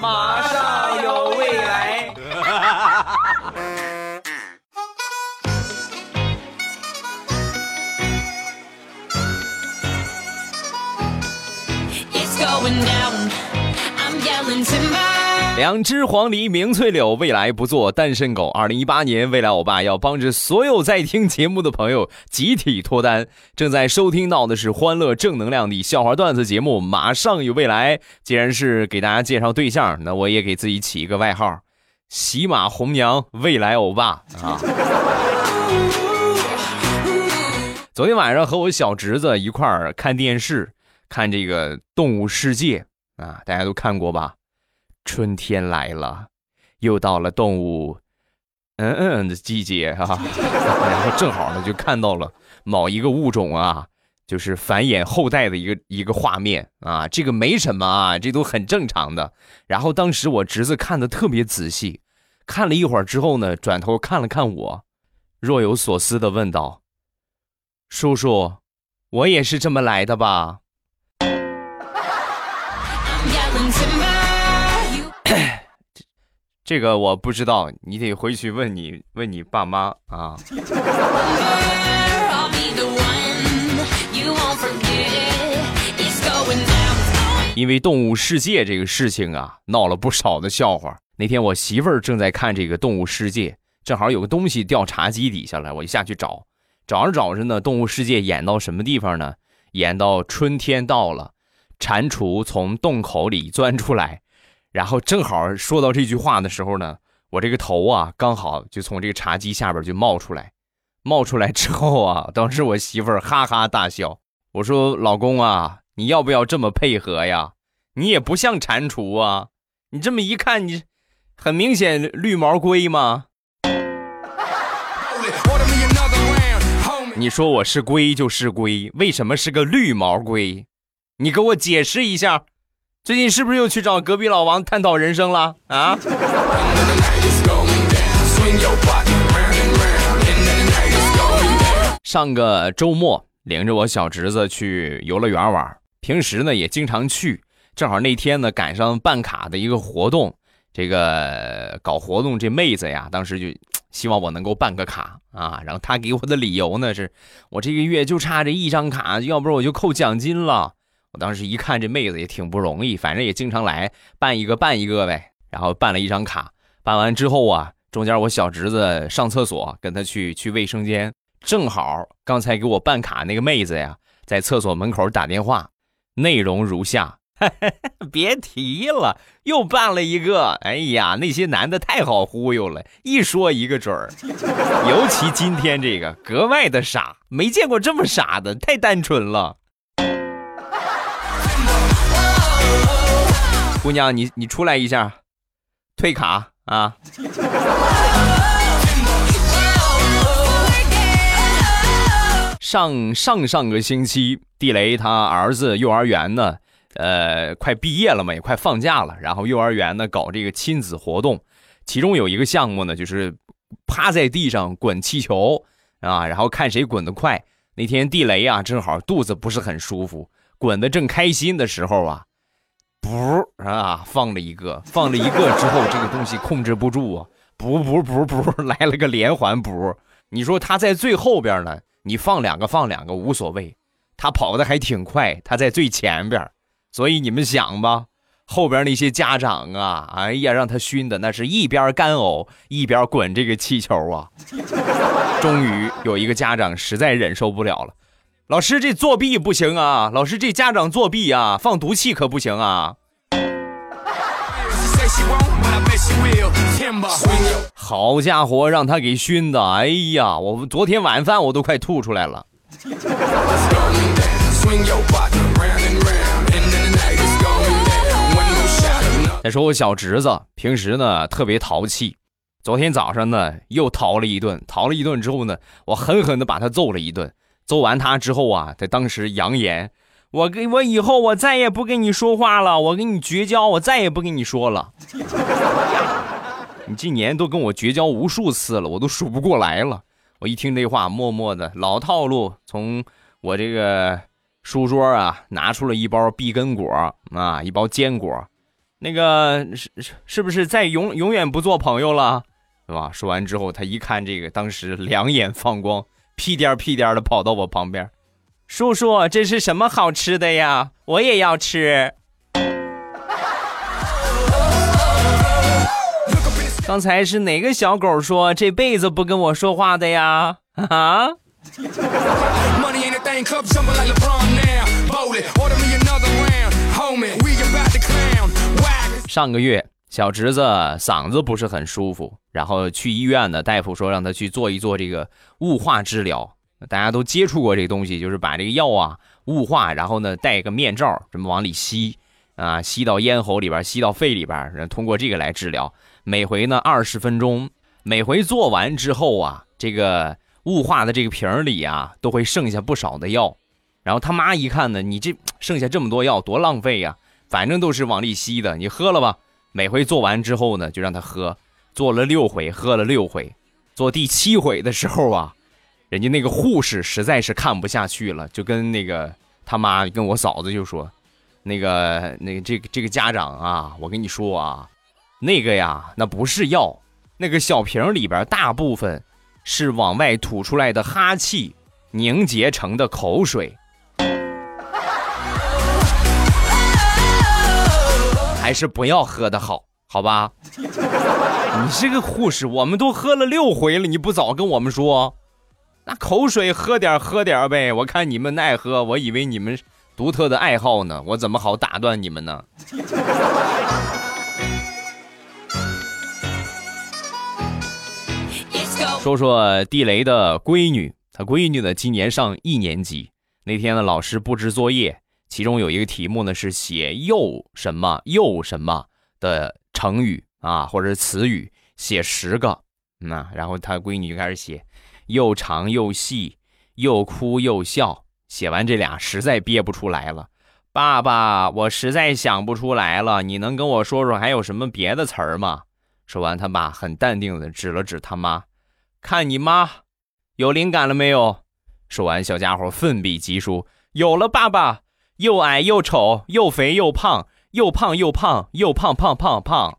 马上有未来。两只黄鹂鸣翠柳，未来不做单身狗。二零一八年，未来欧巴要帮着所有在听节目的朋友集体脱单。正在收听到的是欢乐正能量的笑话段子节目，马上有未来。既然是给大家介绍对象，那我也给自己起一个外号：喜马红娘未来欧巴啊。昨天晚上和我小侄子一块儿看电视，看这个《动物世界》啊，大家都看过吧？春天来了，又到了动物嗯嗯的季节啊，然后正好呢就看到了某一个物种啊，就是繁衍后代的一个一个画面啊，这个没什么啊，这都很正常的。然后当时我侄子看的特别仔细，看了一会儿之后呢，转头看了看我，若有所思的问道：“叔叔，我也是这么来的吧？” 这个我不知道，你得回去问你问你爸妈啊。因为动物世界这个事情啊，闹了不少的笑话。那天我媳妇儿正在看这个动物世界，正好有个东西掉茶几底下了，我就下去找，找着找着呢，动物世界演到什么地方呢？演到春天到了，蟾蜍从洞口里钻出来。然后正好说到这句话的时候呢，我这个头啊，刚好就从这个茶几下边就冒出来，冒出来之后啊，当时我媳妇儿哈哈大笑。我说：“老公啊，你要不要这么配合呀？你也不像蟾蜍啊，你这么一看，你很明显绿毛龟吗？你说我是龟就是龟，为什么是个绿毛龟？你给我解释一下。”最近是不是又去找隔壁老王探讨人生了啊？上个周末领着我小侄子去游乐园玩，平时呢也经常去，正好那天呢赶上办卡的一个活动，这个搞活动这妹子呀，当时就希望我能够办个卡啊，然后她给我的理由呢是，我这个月就差这一张卡，要不然我就扣奖金了。我当时一看这妹子也挺不容易，反正也经常来办一个办一个呗，然后办了一张卡，办完之后啊，中间我小侄子上厕所，跟他去去卫生间，正好刚才给我办卡那个妹子呀，在厕所门口打电话，内容如下：别提了，又办了一个，哎呀，那些男的太好忽悠了，一说一个准儿，尤其今天这个格外的傻，没见过这么傻的，太单纯了。姑娘，你你出来一下，退卡啊！上上上个星期，地雷他儿子幼儿园呢，呃，快毕业了嘛，也快放假了。然后幼儿园呢搞这个亲子活动，其中有一个项目呢，就是趴在地上滚气球啊，然后看谁滚得快。那天地雷啊，正好肚子不是很舒服，滚得正开心的时候啊。噗啊，放了一个，放了一个之后，这个东西控制不住啊，噗噗噗噗，来了个连环补。你说他在最后边呢，你放两个放两个无所谓，他跑的还挺快，他在最前边，所以你们想吧，后边那些家长啊，哎呀，让他熏的那是一边干呕一边滚这个气球啊。终于有一个家长实在忍受不了了。老师，这作弊不行啊！老师，这家长作弊啊，放毒气可不行啊！好家伙，让他给熏的，哎呀，我昨天晚饭我都快吐出来了。再说我小侄子，平时呢特别淘气，昨天早上呢又淘了一顿，淘了一顿之后呢，我狠狠的把他揍了一顿。揍完他之后啊，他当时扬言：“我跟我以后我再也不跟你说话了，我跟你绝交，我再也不跟你说了。你今年都跟我绝交无数次了，我都数不过来了。”我一听这话，默默的老套路，从我这个书桌啊拿出了一包碧根果啊，一包坚果，那个是是是不是再永永远不做朋友了，对吧？说完之后，他一看这个，当时两眼放光，屁颠屁颠的跑到我旁边，叔叔，这是什么好吃的呀？我也要吃。刚才是哪个小狗说这辈子不跟我说话的呀？啊？上个月小侄子嗓子不是很舒服，然后去医院呢，大夫说让他去做一做这个雾化治疗。大家都接触过这个东西，就是把这个药啊雾化，然后呢戴个面罩，这么往里吸啊，吸到咽喉里边，吸到肺里边，然后通过这个来治疗。每回呢二十分钟，每回做完之后啊，这个雾化的这个瓶里啊都会剩下不少的药。然后他妈一看呢，你这剩下这么多药，多浪费呀！反正都是往里吸的，你喝了吧。每回做完之后呢，就让他喝。做了六回，喝了六回。做第七回的时候啊，人家那个护士实在是看不下去了，就跟那个他妈跟我嫂子就说：“那个，那，这个这个家长啊，我跟你说啊，那个呀，那不是药，那个小瓶里边大部分是往外吐出来的哈气凝结成的口水。”还是不要喝的好，好吧？你这个护士，我们都喝了六回了，你不早跟我们说？那口水喝点喝点呗。我看你们爱喝，我以为你们独特的爱好呢，我怎么好打断你们呢？说说地雷的闺女，她闺女呢今年上一年级，那天呢老师布置作业。其中有一个题目呢，是写又什么又什么的成语啊，或者词语，写十个。那然后他闺女就开始写，又长又细，又哭又笑。写完这俩，实在憋不出来了。爸爸，我实在想不出来了，你能跟我说说还有什么别的词儿吗？说完，他爸很淡定的指了指他妈，看你妈，有灵感了没有？说完，小家伙奋笔疾书，有了，爸爸。又矮又丑，又肥又胖，又胖又胖，又胖胖胖胖。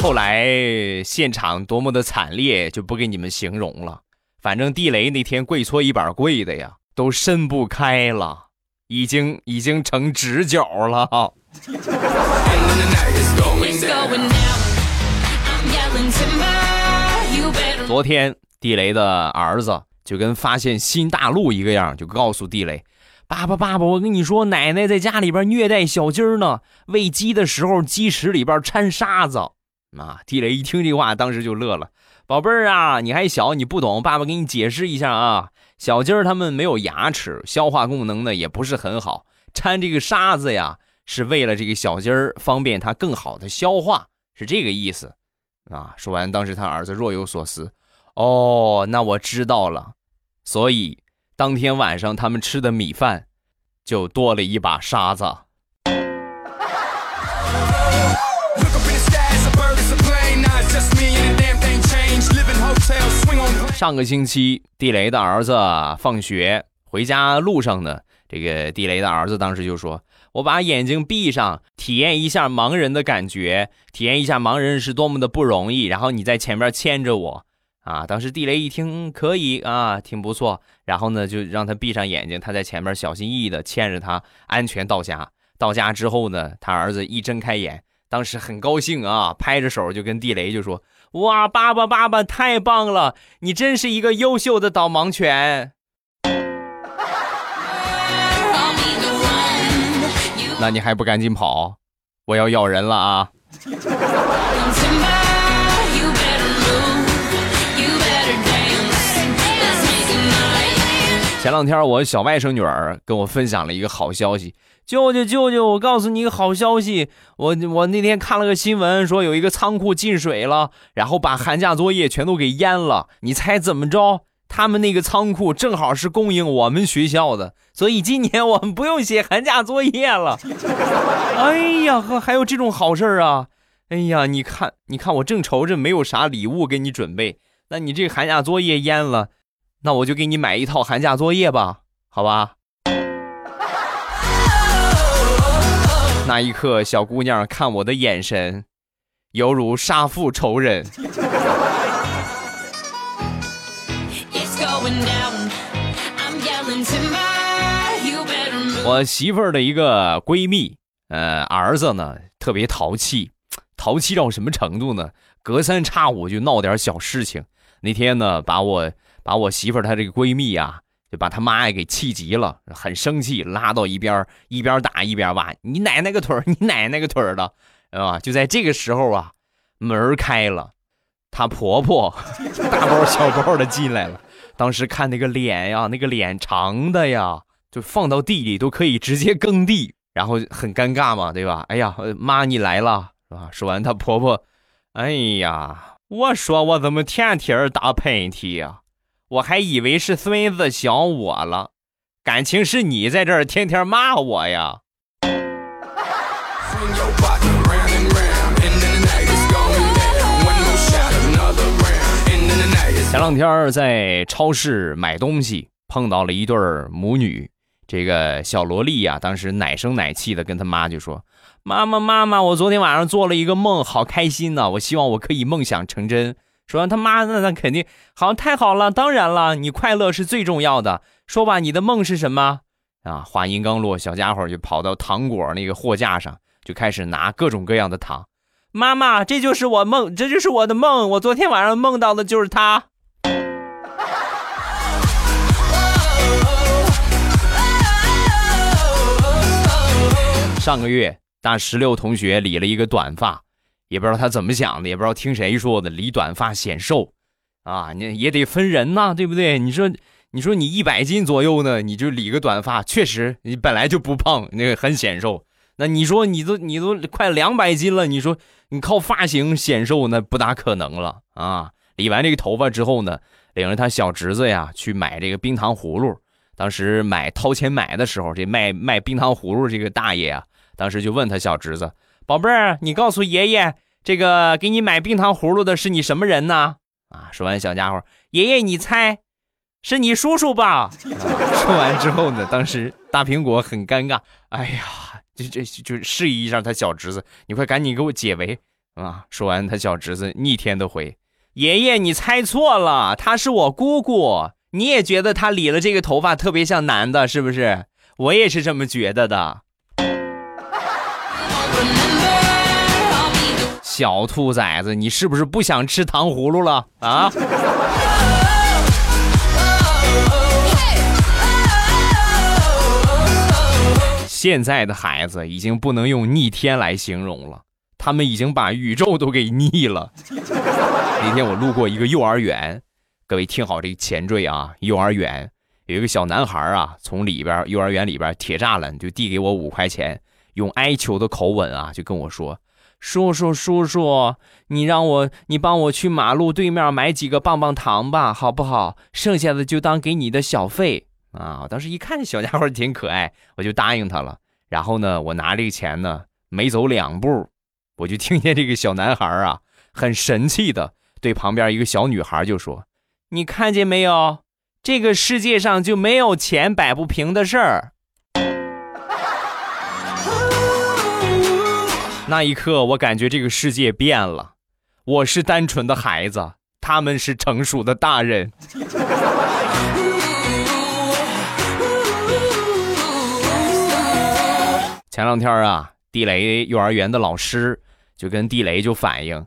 后来现场多么的惨烈，就不给你们形容了。反正地雷那天跪搓衣板跪的呀，都伸不开了，已经已经成直角了。昨天地雷的儿子。就跟发现新大陆一个样，就告诉地雷：“爸爸，爸爸，我跟你说，奶奶在家里边虐待小鸡儿呢。喂鸡的时候，鸡屎里边掺沙子。”啊！地雷一听这话，当时就乐了：“宝贝儿啊，你还小，你不懂，爸爸给你解释一下啊。小鸡儿它们没有牙齿，消化功能呢也不是很好，掺这个沙子呀，是为了这个小鸡儿方便它更好的消化，是这个意思。”啊！说完，当时他儿子若有所思。哦，那我知道了，所以当天晚上他们吃的米饭就多了一把沙子。上个星期，地雷的儿子放学回家路上呢，这个地雷的儿子当时就说：“我把眼睛闭上，体验一下盲人的感觉，体验一下盲人是多么的不容易。”然后你在前面牵着我。啊！当时地雷一听可以啊，挺不错。然后呢，就让他闭上眼睛，他在前面小心翼翼地牵着他，安全到家。到家之后呢，他儿子一睁开眼，当时很高兴啊，拍着手就跟地雷就说：“哇，爸爸，爸爸，太棒了！你真是一个优秀的导盲犬。”那你还不赶紧跑？我要咬人了啊！前两天，我小外甥女儿跟我分享了一个好消息，舅舅舅舅，我告诉你一个好消息，我我那天看了个新闻，说有一个仓库进水了，然后把寒假作业全都给淹了。你猜怎么着？他们那个仓库正好是供应我们学校的，所以今年我们不用写寒假作业了。哎呀呵，还有这种好事啊！哎呀，你看，你看，我正愁着没有啥礼物给你准备，那你这寒假作业淹了。那我就给你买一套寒假作业吧，好吧？那一刻，小姑娘看我的眼神，犹如杀父仇人。我媳妇儿的一个闺蜜，呃，儿子呢特别淘气，淘气到什么程度呢？隔三差五就闹点小事情。那天呢，把我把我媳妇儿她这个闺蜜啊，就把她妈也给气急了，很生气，拉到一边，一边打一边骂：“你奶奶个腿儿，你奶奶个腿儿的，啊！”就在这个时候啊，门开了，她婆婆 大包小包的进来了。当时看那个脸呀，那个脸长的呀。就放到地里都可以直接耕地，然后很尴尬嘛，对吧？哎呀，妈你来了，是吧？说完，她婆婆，哎呀，我说我怎么天天打喷嚏呀？我还以为是孙子想我了，感情是你在这儿天天骂我呀。前两天在超市买东西，碰到了一对母女。这个小萝莉呀，当时奶声奶气的跟她妈就说：“妈妈，妈妈，我昨天晚上做了一个梦，好开心呢！我希望我可以梦想成真。”说，他妈那那肯定好，太好了，当然了，你快乐是最重要的。说吧，你的梦是什么？啊，话音刚落，小家伙就跑到糖果那个货架上，就开始拿各种各样的糖。妈妈，这就是我梦，这就是我的梦，我昨天晚上梦到的就是他。上个月，大石榴同学理了一个短发，也不知道他怎么想的，也不知道听谁说的，理短发显瘦，啊，你也得分人呐，对不对？你说，你说你一百斤左右呢，你就理个短发，确实你本来就不胖，那个很显瘦。那你说你都你都快两百斤了，你说你靠发型显瘦，那不大可能了啊！理完这个头发之后呢，领着他小侄子呀去买这个冰糖葫芦。当时买掏钱买的时候，这卖卖冰糖葫芦这个大爷啊。当时就问他小侄子：“宝贝儿，你告诉爷爷，这个给你买冰糖葫芦的是你什么人呢？”啊，说完，小家伙，爷爷你猜，是你叔叔吧？说完之后呢，当时大苹果很尴尬，哎呀，就就就示意一下他小侄子，你快赶紧给我解围啊！说完，他小侄子逆天的回：“爷爷你猜错了，他是我姑姑。你也觉得他理了这个头发特别像男的，是不是？我也是这么觉得的。”小兔崽子，你是不是不想吃糖葫芦了啊？现在的孩子已经不能用逆天来形容了，他们已经把宇宙都给逆了。那天我路过一个幼儿园，各位听好这个前缀啊，幼儿园有一个小男孩啊，从里边幼儿园里边铁栅栏就递给我五块钱，用哀求的口吻啊，就跟我说。叔叔，叔叔，你让我，你帮我去马路对面买几个棒棒糖吧，好不好？剩下的就当给你的小费啊！我当时一看这小家伙挺可爱，我就答应他了。然后呢，我拿这个钱呢，没走两步，我就听见这个小男孩啊，很神气的对旁边一个小女孩就说：“你看见没有？这个世界上就没有钱摆不平的事儿。”那一刻，我感觉这个世界变了。我是单纯的孩子，他们是成熟的大人。前两天啊，地雷幼儿园的老师就跟地雷就反映：“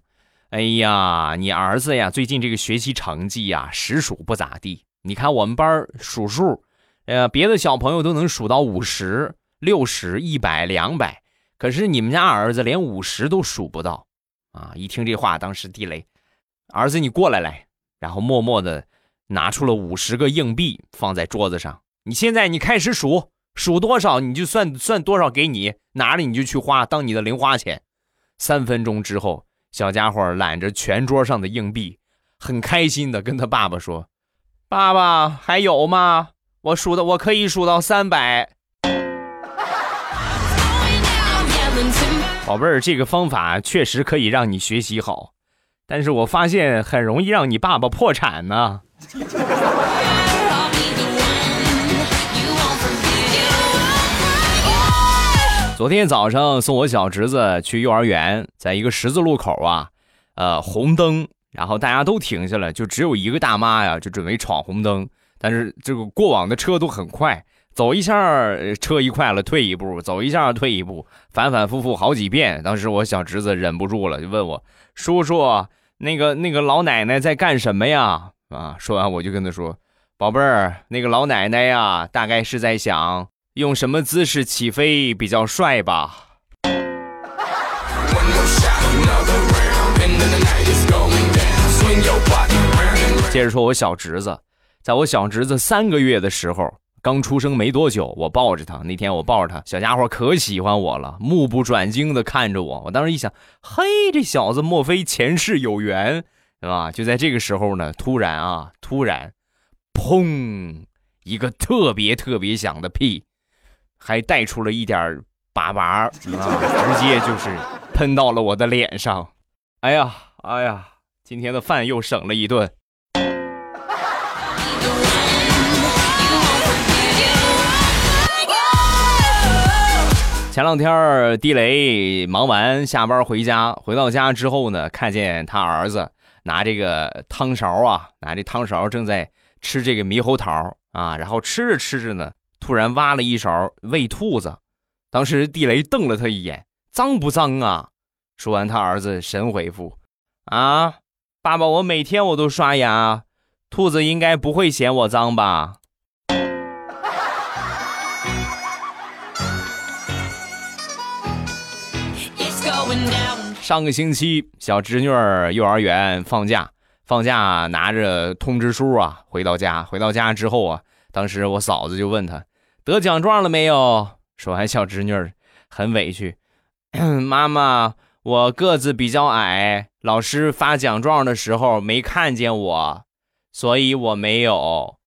哎呀，你儿子呀，最近这个学习成绩呀，实属不咋地。你看我们班数数，呃，别的小朋友都能数到五十六十、一百、两百。”可是你们家儿子连五十都数不到，啊！一听这话，当时地雷，儿子你过来来，然后默默的拿出了五十个硬币放在桌子上。你现在你开始数，数多少你就算算多少给你，拿着你就去花当你的零花钱。三分钟之后，小家伙揽着全桌上的硬币，很开心的跟他爸爸说：“爸爸还有吗？我数的我可以数到三百。”宝贝儿，这个方法确实可以让你学习好，但是我发现很容易让你爸爸破产呢。昨天早上送我小侄子去幼儿园，在一个十字路口啊，呃，红灯，然后大家都停下了，就只有一个大妈呀，就准备闯红灯，但是这个过往的车都很快，走一下车一快了，退一步，走一下退一步，反反复复好几遍。当时我小侄子忍不住了，就问我叔叔：“那个那个老奶奶在干什么呀？”啊，说完我就跟他说：“宝贝儿，那个老奶奶呀，大概是在想。”用什么姿势起飞比较帅吧？接着说，我小侄子，在我小侄子三个月的时候，刚出生没多久，我抱着他。那天我抱着他，小家伙可喜欢我了，目不转睛的看着我。我当时一想，嘿，这小子莫非前世有缘，是吧？就在这个时候呢，突然啊，突然，砰，一个特别特别响的屁。还带出了一点粑粑，直接就是喷到了我的脸上。哎呀，哎呀，今天的饭又省了一顿。前两天地雷忙完下班回家，回到家之后呢，看见他儿子拿这个汤勺啊，拿这汤勺正在吃这个猕猴桃啊，然后吃着吃着呢。突然挖了一勺喂兔子，当时地雷瞪了他一眼：“脏不脏啊？”说完，他儿子神回复：“啊，爸爸，我每天我都刷牙，兔子应该不会嫌我脏吧？”上个星期，小侄女儿幼儿园放假，放假拿着通知书啊，回到家，回到家之后啊，当时我嫂子就问他。得奖状了没有？说完，小侄女儿很委屈：“ 妈妈，我个子比较矮，老师发奖状的时候没看见我，所以我没有。”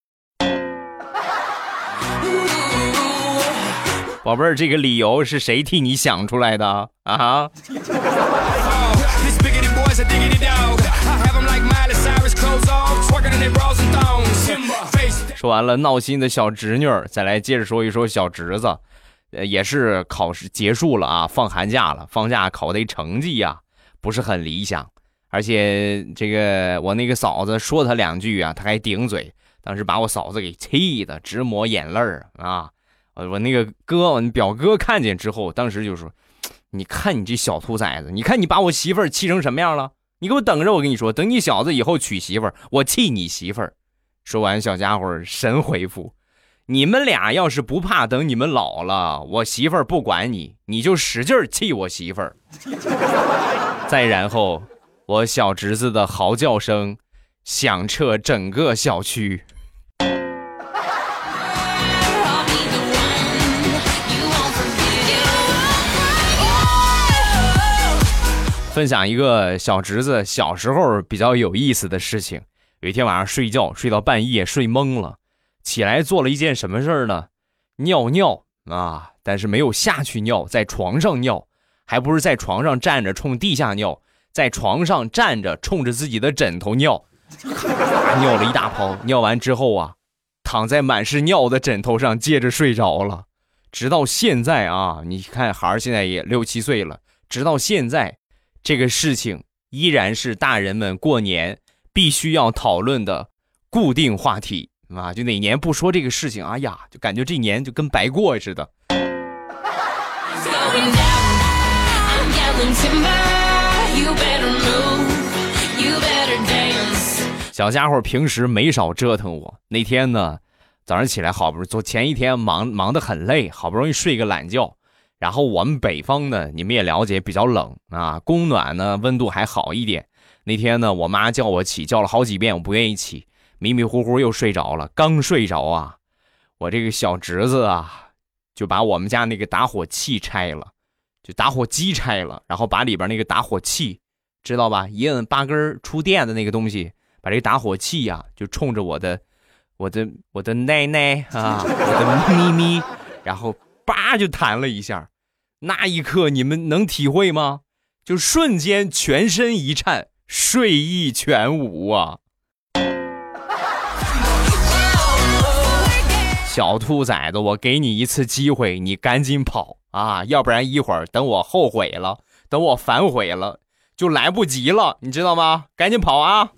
宝贝儿，这个理由是谁替你想出来的？啊？说完了闹心的小侄女，再来接着说一说小侄子，呃，也是考试结束了啊，放寒假了，放假考的成绩呀不是很理想，而且这个我那个嫂子说他两句啊，他还顶嘴，当时把我嫂子给气的直抹眼泪儿啊！我那个哥，我表哥看见之后，当时就说：“ 你看你这小兔崽子，你看你把我媳妇儿气成什么样了？你给我等着，我跟你说，等你小子以后娶媳妇儿，我气你媳妇儿。”说完，小家伙神回复：“你们俩要是不怕，等你们老了，我媳妇儿不管你，你就使劲气我媳妇儿。”再然后，我小侄子的嚎叫声响彻整个小区。分享一个小侄子小时候比较有意思的事情。有一天晚上睡觉睡到半夜睡懵了，起来做了一件什么事儿呢？尿尿啊！但是没有下去尿，在床上尿，还不是在床上站着冲地下尿，在床上站着冲着自己的枕头尿，尿了一大泡。尿完之后啊，躺在满是尿的枕头上接着睡着了。直到现在啊，你看孩儿现在也六七岁了，直到现在，这个事情依然是大人们过年。必须要讨论的固定话题啊！就哪年不说这个事情，哎呀，就感觉这年就跟白过似的。小家伙平时没少折腾我。那天呢，早上起来好不容易，昨前一天忙忙得很累，好不容易睡个懒觉。然后我们北方呢，你们也了解，比较冷啊，供暖呢温度还好一点。那天呢，我妈叫我起，叫了好几遍，我不愿意起，迷迷糊糊又睡着了。刚睡着啊，我这个小侄子啊，就把我们家那个打火器拆了，就打火机拆了，然后把里边那个打火器，知道吧？一摁八根出电的那个东西，把这个打火器呀，就冲着我的，我的，我的奶奶啊，我的咪咪，然后叭就弹了一下。那一刻你们能体会吗？就瞬间全身一颤。睡意全无啊！小兔崽子，我给你一次机会，你赶紧跑，啊，要不然一会儿等我后悔了，等我反悔了，就来不及了，你知道吗？赶紧跑啊！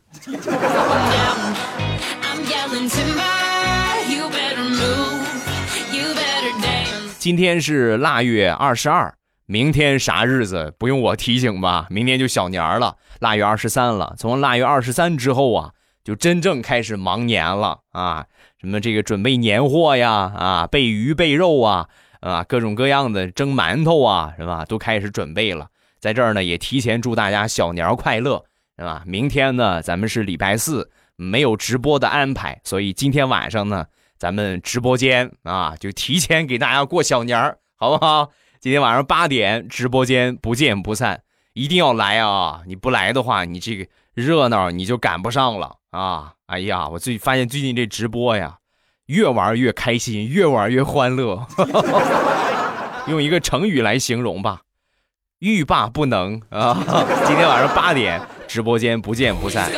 今天是腊月二十二，明天啥日子不用我提醒吧？明天就小年了，腊月二十三了。从腊月二十三之后啊，就真正开始忙年了啊！什么这个准备年货呀，啊备鱼备肉啊，啊各种各样的蒸馒头啊，是吧？都开始准备了。在这儿呢，也提前祝大家小年快乐，是吧？明天呢，咱们是礼拜四，没有直播的安排，所以今天晚上呢。咱们直播间啊，就提前给大家过小年儿，好不好？今天晚上八点，直播间不见不散，一定要来啊！你不来的话，你这个热闹你就赶不上了啊！哎呀，我最发现最近这直播呀，越玩越开心，越玩越欢乐。用一个成语来形容吧，欲罢不能啊！今天晚上八点，直播间不见不散。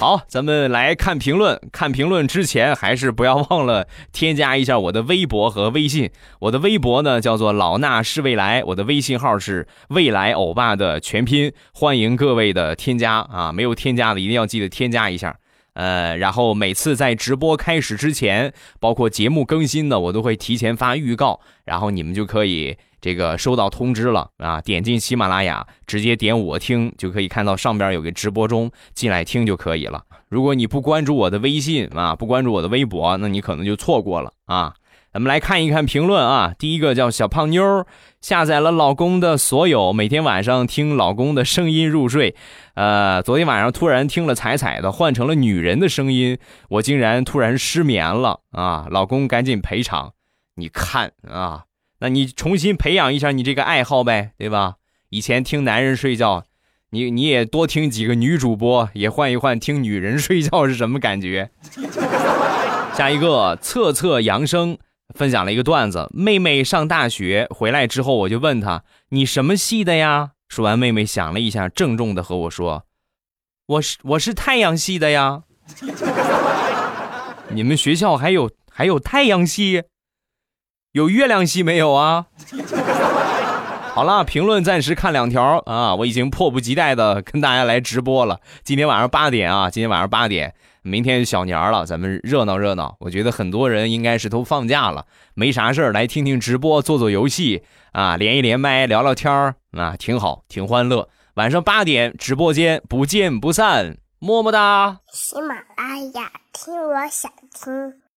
好，咱们来看评论。看评论之前，还是不要忘了添加一下我的微博和微信。我的微博呢叫做老衲是未来，我的微信号是未来欧巴的全拼。欢迎各位的添加啊，没有添加的一定要记得添加一下。呃，然后每次在直播开始之前，包括节目更新的，我都会提前发预告，然后你们就可以。这个收到通知了啊！点进喜马拉雅，直接点我听，就可以看到上边有个直播中，进来听就可以了。如果你不关注我的微信啊，不关注我的微博，那你可能就错过了啊。咱们来看一看评论啊。第一个叫小胖妞，下载了老公的所有，每天晚上听老公的声音入睡。呃，昨天晚上突然听了彩彩的，换成了女人的声音，我竟然突然失眠了啊！老公赶紧赔偿，你看啊。那你重新培养一下你这个爱好呗，对吧？以前听男人睡觉，你你也多听几个女主播，也换一换听女人睡觉是什么感觉？下一个测测扬声分享了一个段子：妹妹上大学回来之后，我就问她你什么系的呀？说完，妹妹想了一下，郑重的和我说：“我是我是太阳系的呀。”你们学校还有还有太阳系？有月亮系没有啊？好了，评论暂时看两条啊！我已经迫不及待的跟大家来直播了。今天晚上八点啊，今天晚上八点，明天小年了，咱们热闹热闹。我觉得很多人应该是都放假了，没啥事儿，来听听直播，做做游戏啊，连一连麦，聊聊天儿啊，挺好，挺欢乐。晚上八点直播间不见不散，么么哒！喜马拉雅听，我想听。